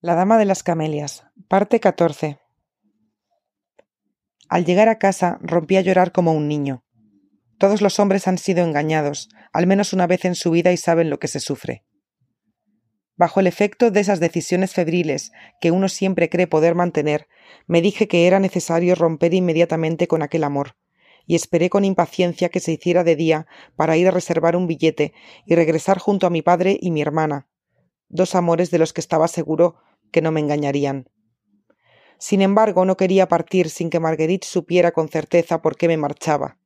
La Dama de las Camelias, parte 14. Al llegar a casa rompí a llorar como un niño. Todos los hombres han sido engañados, al menos una vez en su vida y saben lo que se sufre. Bajo el efecto de esas decisiones febriles que uno siempre cree poder mantener, me dije que era necesario romper inmediatamente con aquel amor, y esperé con impaciencia que se hiciera de día para ir a reservar un billete y regresar junto a mi padre y mi hermana, dos amores de los que estaba seguro que no me engañarían. Sin embargo, no quería partir sin que Marguerite supiera con certeza por qué me marchaba.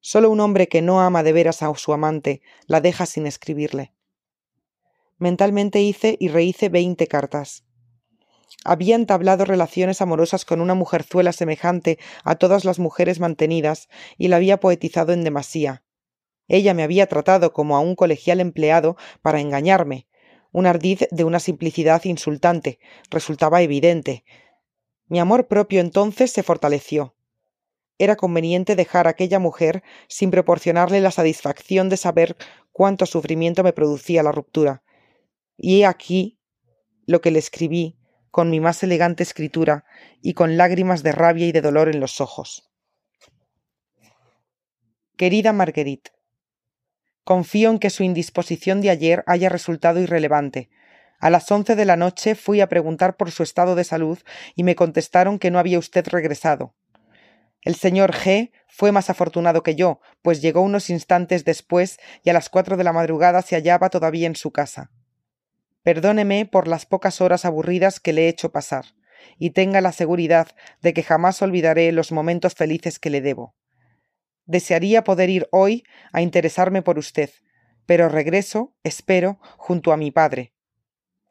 Solo un hombre que no ama de veras a su amante la deja sin escribirle. Mentalmente hice y rehice veinte cartas. Había entablado relaciones amorosas con una mujerzuela semejante a todas las mujeres mantenidas y la había poetizado en demasía. Ella me había tratado como a un colegial empleado para engañarme, un ardiz de una simplicidad insultante, resultaba evidente. Mi amor propio entonces se fortaleció. Era conveniente dejar a aquella mujer sin proporcionarle la satisfacción de saber cuánto sufrimiento me producía la ruptura. Y he aquí lo que le escribí con mi más elegante escritura y con lágrimas de rabia y de dolor en los ojos. Querida Marguerite, Confío en que su indisposición de ayer haya resultado irrelevante. A las once de la noche fui a preguntar por su estado de salud y me contestaron que no había usted regresado. El señor G fue más afortunado que yo, pues llegó unos instantes después y a las cuatro de la madrugada se hallaba todavía en su casa. Perdóneme por las pocas horas aburridas que le he hecho pasar, y tenga la seguridad de que jamás olvidaré los momentos felices que le debo. Desearía poder ir hoy a interesarme por usted, pero regreso, espero, junto a mi padre.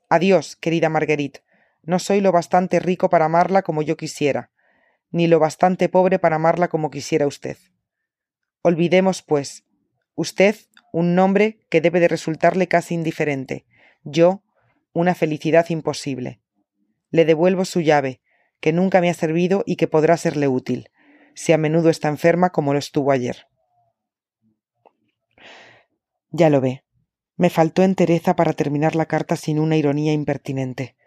Adiós, querida Marguerite. No soy lo bastante rico para amarla como yo quisiera, ni lo bastante pobre para amarla como quisiera usted. Olvidemos, pues, usted un nombre que debe de resultarle casi indiferente, yo una felicidad imposible. Le devuelvo su llave, que nunca me ha servido y que podrá serle útil si a menudo está enferma como lo estuvo ayer. Ya lo ve. Me faltó entereza para terminar la carta sin una ironía impertinente,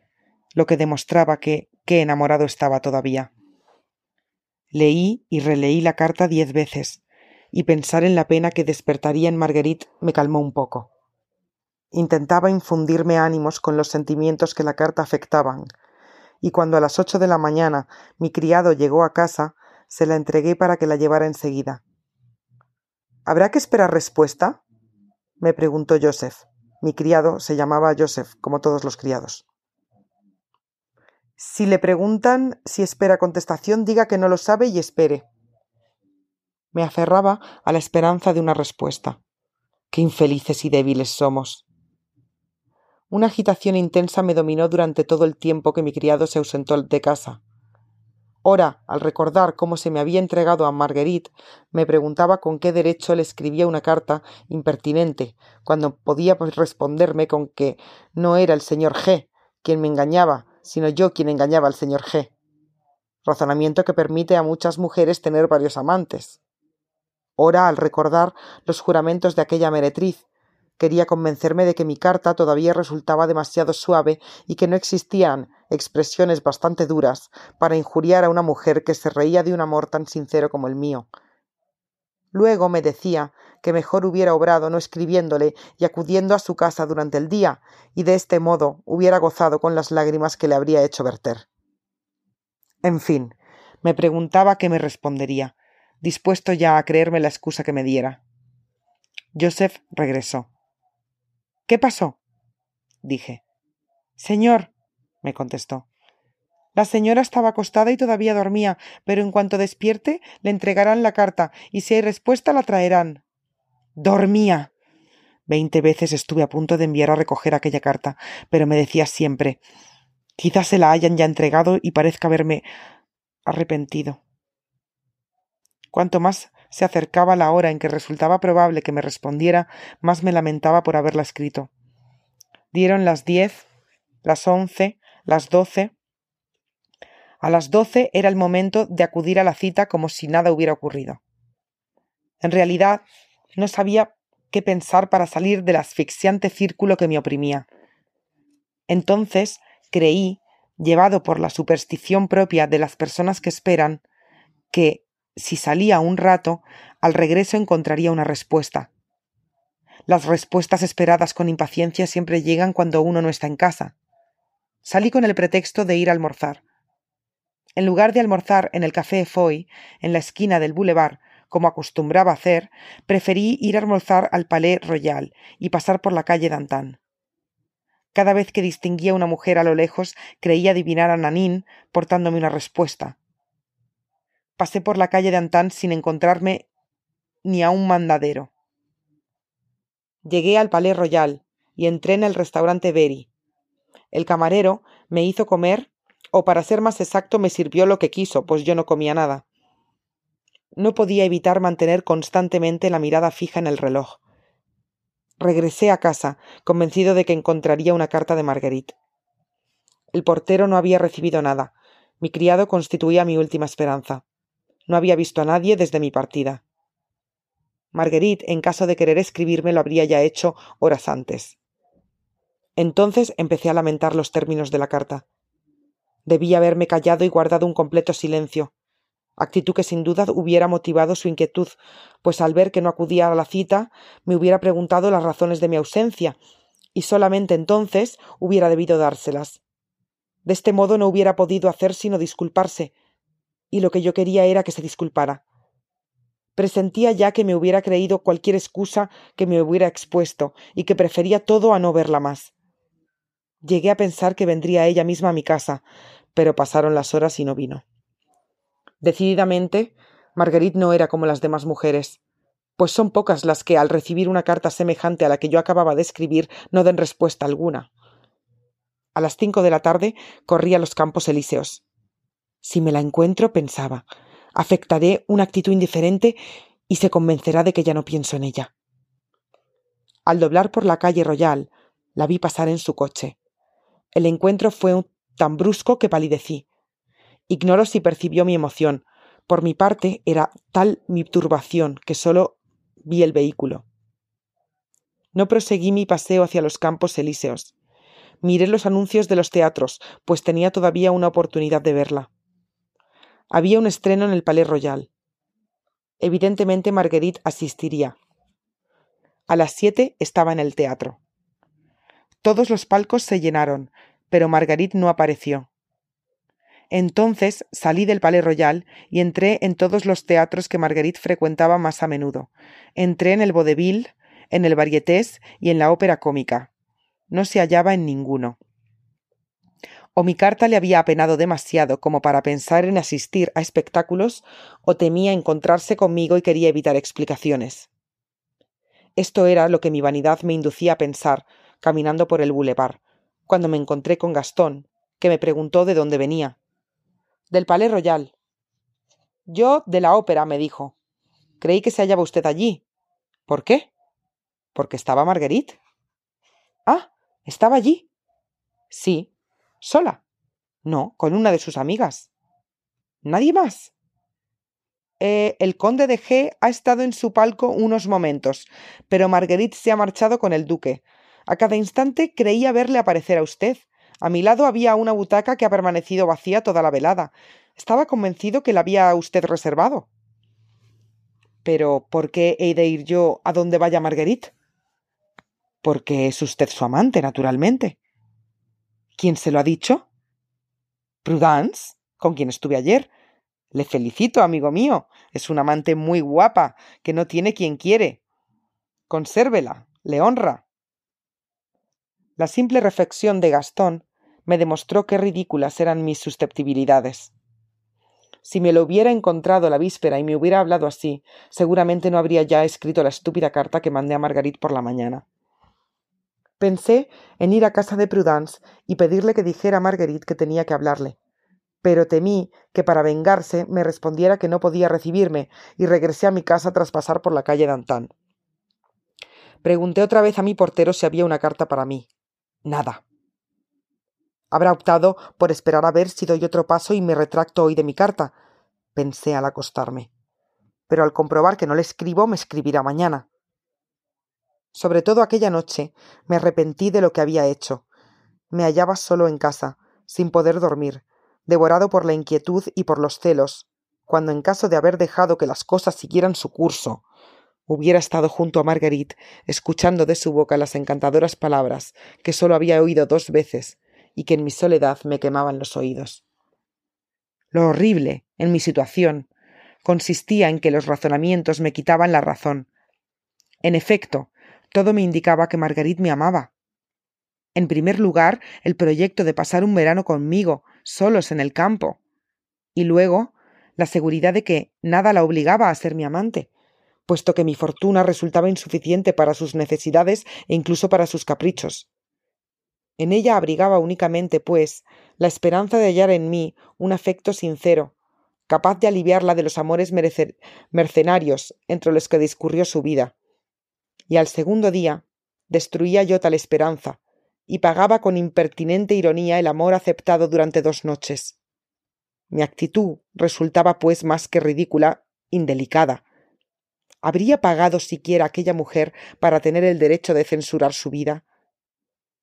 lo que demostraba que qué enamorado estaba todavía. Leí y releí la carta diez veces, y pensar en la pena que despertaría en Marguerite me calmó un poco. Intentaba infundirme ánimos con los sentimientos que la carta afectaban, y cuando a las ocho de la mañana mi criado llegó a casa, se la entregué para que la llevara enseguida. ¿Habrá que esperar respuesta? me preguntó Joseph. Mi criado se llamaba Joseph, como todos los criados. Si le preguntan si espera contestación, diga que no lo sabe y espere. Me aferraba a la esperanza de una respuesta. Qué infelices y débiles somos. Una agitación intensa me dominó durante todo el tiempo que mi criado se ausentó de casa. Ora, al recordar cómo se me había entregado a Marguerite, me preguntaba con qué derecho le escribía una carta impertinente, cuando podía pues, responderme con que no era el señor G quien me engañaba, sino yo quien engañaba al señor G. Razonamiento que permite a muchas mujeres tener varios amantes. Ora, al recordar los juramentos de aquella meretriz, Quería convencerme de que mi carta todavía resultaba demasiado suave y que no existían expresiones bastante duras para injuriar a una mujer que se reía de un amor tan sincero como el mío. Luego me decía que mejor hubiera obrado no escribiéndole y acudiendo a su casa durante el día, y de este modo hubiera gozado con las lágrimas que le habría hecho verter. En fin, me preguntaba qué me respondería, dispuesto ya a creerme la excusa que me diera. Joseph regresó. ¿Qué pasó? dije. Señor, me contestó. La señora estaba acostada y todavía dormía, pero en cuanto despierte le entregarán la carta y si hay respuesta la traerán. Dormía. Veinte veces estuve a punto de enviar a recoger aquella carta, pero me decía siempre quizás se la hayan ya entregado y parezca haberme arrepentido. Cuanto más se acercaba la hora en que resultaba probable que me respondiera, más me lamentaba por haberla escrito. Dieron las diez, las once, las doce. A las doce era el momento de acudir a la cita como si nada hubiera ocurrido. En realidad, no sabía qué pensar para salir del asfixiante círculo que me oprimía. Entonces creí, llevado por la superstición propia de las personas que esperan, que, si salía un rato, al regreso encontraría una respuesta. Las respuestas esperadas con impaciencia siempre llegan cuando uno no está en casa. Salí con el pretexto de ir a almorzar. En lugar de almorzar en el café Foy, en la esquina del boulevard, como acostumbraba hacer, preferí ir a almorzar al Palais Royal y pasar por la calle d'Antin. Cada vez que distinguía una mujer a lo lejos, creía adivinar a Nanín portándome una respuesta. Pasé por la calle de Antán sin encontrarme ni a un mandadero. Llegué al Palais Royal y entré en el restaurante Berry. El camarero me hizo comer, o para ser más exacto, me sirvió lo que quiso, pues yo no comía nada. No podía evitar mantener constantemente la mirada fija en el reloj. Regresé a casa, convencido de que encontraría una carta de Marguerite. El portero no había recibido nada. Mi criado constituía mi última esperanza. No había visto a nadie desde mi partida. Marguerite, en caso de querer escribirme, lo habría ya hecho horas antes. Entonces empecé a lamentar los términos de la carta. Debía haberme callado y guardado un completo silencio actitud que sin duda hubiera motivado su inquietud, pues al ver que no acudía a la cita me hubiera preguntado las razones de mi ausencia, y solamente entonces hubiera debido dárselas. De este modo no hubiera podido hacer sino disculparse, y lo que yo quería era que se disculpara. Presentía ya que me hubiera creído cualquier excusa que me hubiera expuesto, y que prefería todo a no verla más. Llegué a pensar que vendría ella misma a mi casa, pero pasaron las horas y no vino. Decididamente, Marguerite no era como las demás mujeres, pues son pocas las que, al recibir una carta semejante a la que yo acababa de escribir, no den respuesta alguna. A las cinco de la tarde corrí a los campos elíseos. Si me la encuentro, pensaba, afectaré una actitud indiferente y se convencerá de que ya no pienso en ella. Al doblar por la calle Royal, la vi pasar en su coche. El encuentro fue tan brusco que palidecí. Ignoro si percibió mi emoción. Por mi parte, era tal mi turbación que solo vi el vehículo. No proseguí mi paseo hacia los campos elíseos. Miré los anuncios de los teatros, pues tenía todavía una oportunidad de verla. Había un estreno en el Palais Royal. Evidentemente Marguerite asistiría. A las siete estaba en el teatro. Todos los palcos se llenaron, pero Marguerite no apareció. Entonces salí del Palais Royal y entré en todos los teatros que Marguerite frecuentaba más a menudo. Entré en el Vaudeville, en el Varietés y en la ópera cómica. No se hallaba en ninguno. O mi carta le había apenado demasiado como para pensar en asistir a espectáculos, o temía encontrarse conmigo y quería evitar explicaciones. Esto era lo que mi vanidad me inducía a pensar, caminando por el boulevard, cuando me encontré con Gastón, que me preguntó de dónde venía del Palais Royal. Yo de la ópera, me dijo. Creí que se hallaba usted allí. ¿Por qué? Porque estaba Marguerite. Ah, estaba allí. Sí. ¿Sola? No, con una de sus amigas. ¿Nadie más? Eh, el conde de G ha estado en su palco unos momentos, pero Marguerite se ha marchado con el duque. A cada instante creía verle aparecer a usted, a mi lado había una butaca que ha permanecido vacía toda la velada. Estaba convencido que la había usted reservado. Pero ¿por qué he de ir yo a donde vaya Marguerite? Porque es usted su amante, naturalmente. ¿Quién se lo ha dicho? Prudence, con quien estuve ayer. Le felicito, amigo mío. Es una amante muy guapa, que no tiene quien quiere. Consérvela, le honra. La simple reflexión de Gastón me demostró qué ridículas eran mis susceptibilidades. Si me lo hubiera encontrado la víspera y me hubiera hablado así, seguramente no habría ya escrito la estúpida carta que mandé a Marguerite por la mañana. Pensé en ir a casa de Prudence y pedirle que dijera a Marguerite que tenía que hablarle, pero temí que para vengarse me respondiera que no podía recibirme y regresé a mi casa tras pasar por la calle d'Antan. Pregunté otra vez a mi portero si había una carta para mí. Nada. Habrá optado por esperar a ver si doy otro paso y me retracto hoy de mi carta, pensé al acostarme. Pero al comprobar que no le escribo, me escribirá mañana. Sobre todo aquella noche me arrepentí de lo que había hecho. Me hallaba solo en casa, sin poder dormir, devorado por la inquietud y por los celos, cuando en caso de haber dejado que las cosas siguieran su curso, hubiera estado junto a Marguerite, escuchando de su boca las encantadoras palabras que sólo había oído dos veces y que en mi soledad me quemaban los oídos. Lo horrible, en mi situación, consistía en que los razonamientos me quitaban la razón. En efecto, todo me indicaba que Marguerite me amaba. En primer lugar, el proyecto de pasar un verano conmigo, solos en el campo. Y luego, la seguridad de que nada la obligaba a ser mi amante, puesto que mi fortuna resultaba insuficiente para sus necesidades e incluso para sus caprichos. En ella abrigaba únicamente, pues, la esperanza de hallar en mí un afecto sincero, capaz de aliviarla de los amores mercenarios entre los que discurrió su vida. Y al segundo día destruía yo tal esperanza, y pagaba con impertinente ironía el amor aceptado durante dos noches. Mi actitud resultaba, pues, más que ridícula, indelicada. ¿Habría pagado siquiera aquella mujer para tener el derecho de censurar su vida?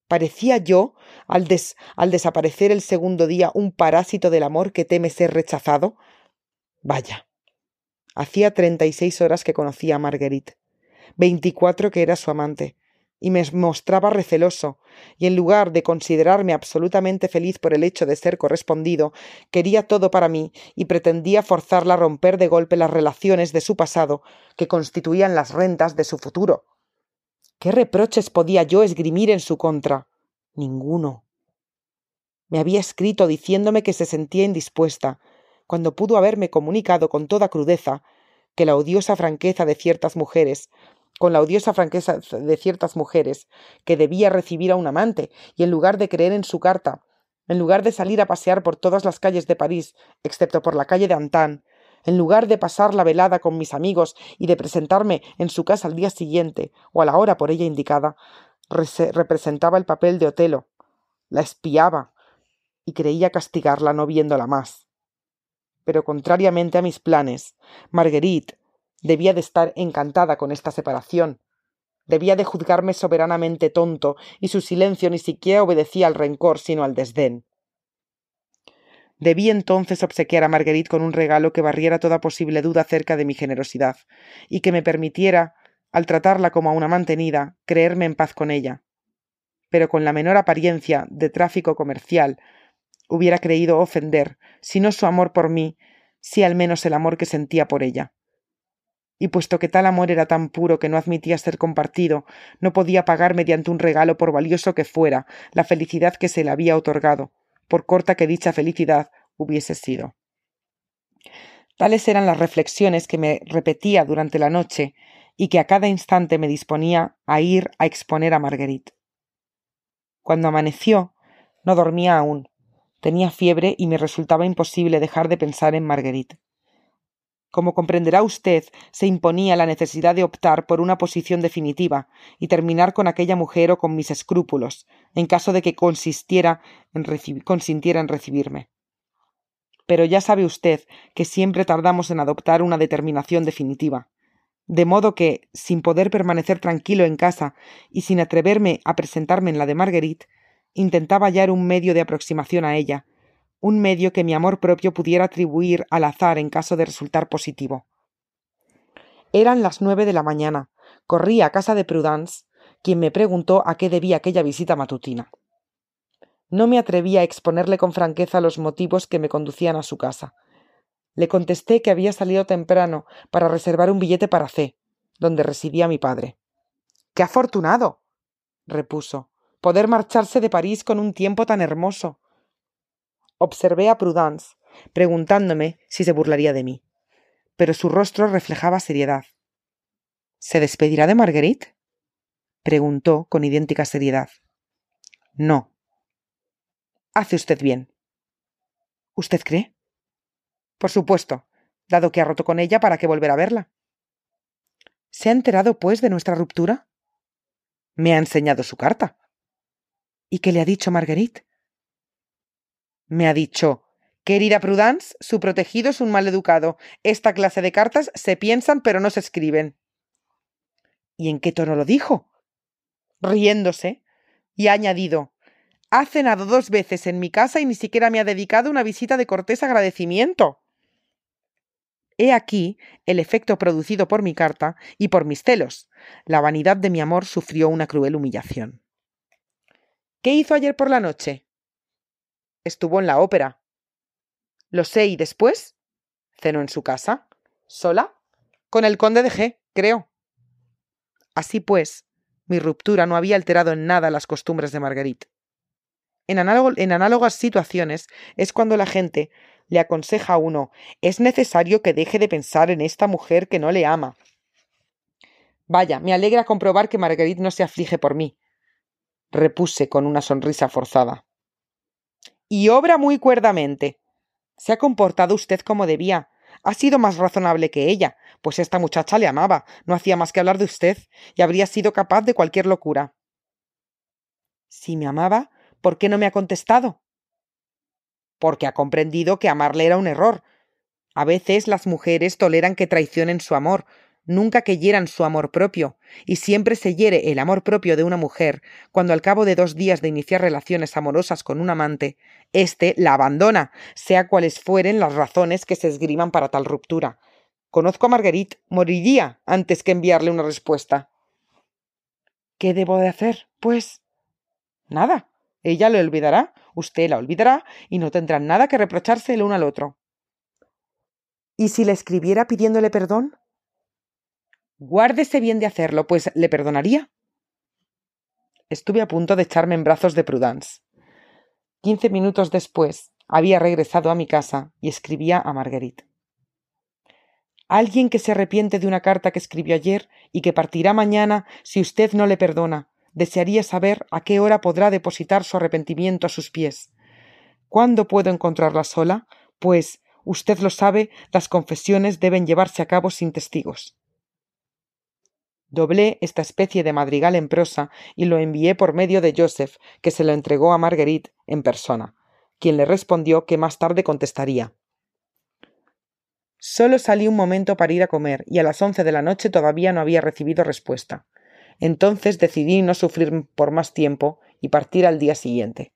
¿Parecía yo, al, desaparecer el segundo día, un parásito del amor que teme ser rechazado? Vaya. Hacía treinta y seis horas que conocía a Marguerite, veinticuatro que era su amante, y me mostraba receloso, y en lugar de considerarme absolutamente feliz por el hecho de ser correspondido, quería todo para mí y pretendía forzarla a romper de golpe las relaciones de su pasado, que constituían las rentas de su futuro. ¿Qué reproches podía yo esgrimir en su contra? Ninguno. Me había escrito diciéndome que se sentía indispuesta, cuando pudo haberme comunicado con toda crudeza que la odiosa franqueza de ciertas mujeres con la odiosa franqueza de ciertas mujeres, que debía recibir a un amante, y en lugar de creer en su carta, en lugar de salir a pasear por todas las calles de París, excepto por la calle de Antán, en lugar de pasar la velada con mis amigos y de presentarme en su casa al día siguiente o a la hora por ella indicada, representaba el papel de Otelo, la espiaba y creía castigarla no viéndola más. Pero contrariamente a mis planes, Marguerite, Debía de estar encantada con esta separación. Debía de juzgarme soberanamente tonto, y su silencio ni siquiera obedecía al rencor, sino al desdén. Debí entonces obsequiar a Marguerite con un regalo que barriera toda posible duda acerca de mi generosidad, y que me permitiera, al tratarla como a una mantenida, creerme en paz con ella. Pero con la menor apariencia de tráfico comercial, hubiera creído ofender, si no su amor por mí, si al menos el amor que sentía por ella y puesto que tal amor era tan puro que no admitía ser compartido, no podía pagar mediante un regalo por valioso que fuera la felicidad que se le había otorgado, por corta que dicha felicidad hubiese sido. Tales eran las reflexiones que me repetía durante la noche y que a cada instante me disponía a ir a exponer a Marguerite. Cuando amaneció, no dormía aún, tenía fiebre y me resultaba imposible dejar de pensar en Marguerite. Como comprenderá usted, se imponía la necesidad de optar por una posición definitiva y terminar con aquella mujer o con mis escrúpulos, en caso de que consistiera en consintiera en recibirme. Pero ya sabe usted que siempre tardamos en adoptar una determinación definitiva. De modo que, sin poder permanecer tranquilo en casa y sin atreverme a presentarme en la de Marguerite, intentaba hallar un medio de aproximación a ella, un medio que mi amor propio pudiera atribuir al azar en caso de resultar positivo. Eran las nueve de la mañana. Corrí a casa de Prudence, quien me preguntó a qué debía aquella visita matutina. No me atreví a exponerle con franqueza los motivos que me conducían a su casa. Le contesté que había salido temprano para reservar un billete para C, donde residía mi padre. ¡Qué afortunado! repuso. poder marcharse de París con un tiempo tan hermoso. Observé a Prudence, preguntándome si se burlaría de mí. Pero su rostro reflejaba seriedad. ¿Se despedirá de Marguerite? preguntó con idéntica seriedad. No. Hace usted bien. ¿Usted cree? Por supuesto, dado que ha roto con ella, ¿para qué volver a verla? ¿Se ha enterado, pues, de nuestra ruptura? Me ha enseñado su carta. ¿Y qué le ha dicho Marguerite? Me ha dicho Querida Prudence, su protegido es un mal educado. Esta clase de cartas se piensan pero no se escriben. ¿Y en qué tono lo dijo? Riéndose. Y ha añadido Ha cenado dos veces en mi casa y ni siquiera me ha dedicado una visita de cortés agradecimiento. He aquí el efecto producido por mi carta y por mis celos. La vanidad de mi amor sufrió una cruel humillación. ¿Qué hizo ayer por la noche? Estuvo en la ópera. Lo sé, ¿y después? Cenó en su casa. ¿Sola? Con el conde de G, creo. Así pues, mi ruptura no había alterado en nada las costumbres de Marguerite. En, análogas situaciones es cuando la gente le aconseja a uno es necesario que deje de pensar en esta mujer que no le ama. Vaya, me alegra comprobar que Marguerite no se aflige por mí, repuse con una sonrisa forzada. Y obra muy cuerdamente. Se ha comportado usted como debía. Ha sido más razonable que ella, pues esta muchacha le amaba, no hacía más que hablar de usted, y habría sido capaz de cualquier locura. Si me amaba, ¿por qué no me ha contestado? Porque ha comprendido que amarle era un error. A veces las mujeres toleran que traicionen su amor, nunca que hieran su amor propio, y siempre se hiere el amor propio de una mujer cuando al cabo de dos días de iniciar relaciones amorosas con un amante, éste la abandona, sea cuales fueren las razones que se esgriman para tal ruptura. Conozco a Marguerite, moriría antes que enviarle una respuesta. ¿Qué debo de hacer, pues? Nada. Ella le olvidará, usted la olvidará, y no tendrán nada que reprocharse el uno al otro. ¿Y si le escribiera pidiéndole perdón? Guárdese bien de hacerlo, pues le perdonaría. Estuve a punto de echarme en brazos de Prudence. Quince minutos después había regresado a mi casa y escribía a Marguerite. Alguien que se arrepiente de una carta que escribió ayer y que partirá mañana si usted no le perdona. Desearía saber a qué hora podrá depositar su arrepentimiento a sus pies. ¿Cuándo puedo encontrarla sola? Pues, usted lo sabe, las confesiones deben llevarse a cabo sin testigos. Doblé esta especie de madrigal en prosa y lo envié por medio de Joseph, que se lo entregó a Marguerite en persona, quien le respondió que más tarde contestaría. Solo salí un momento para ir a comer y a las once de la noche todavía no había recibido respuesta. Entonces decidí no sufrir por más tiempo y partir al día siguiente.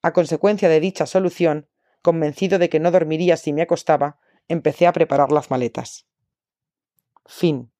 A consecuencia de dicha solución, convencido de que no dormiría si me acostaba, empecé a preparar las maletas. Fin.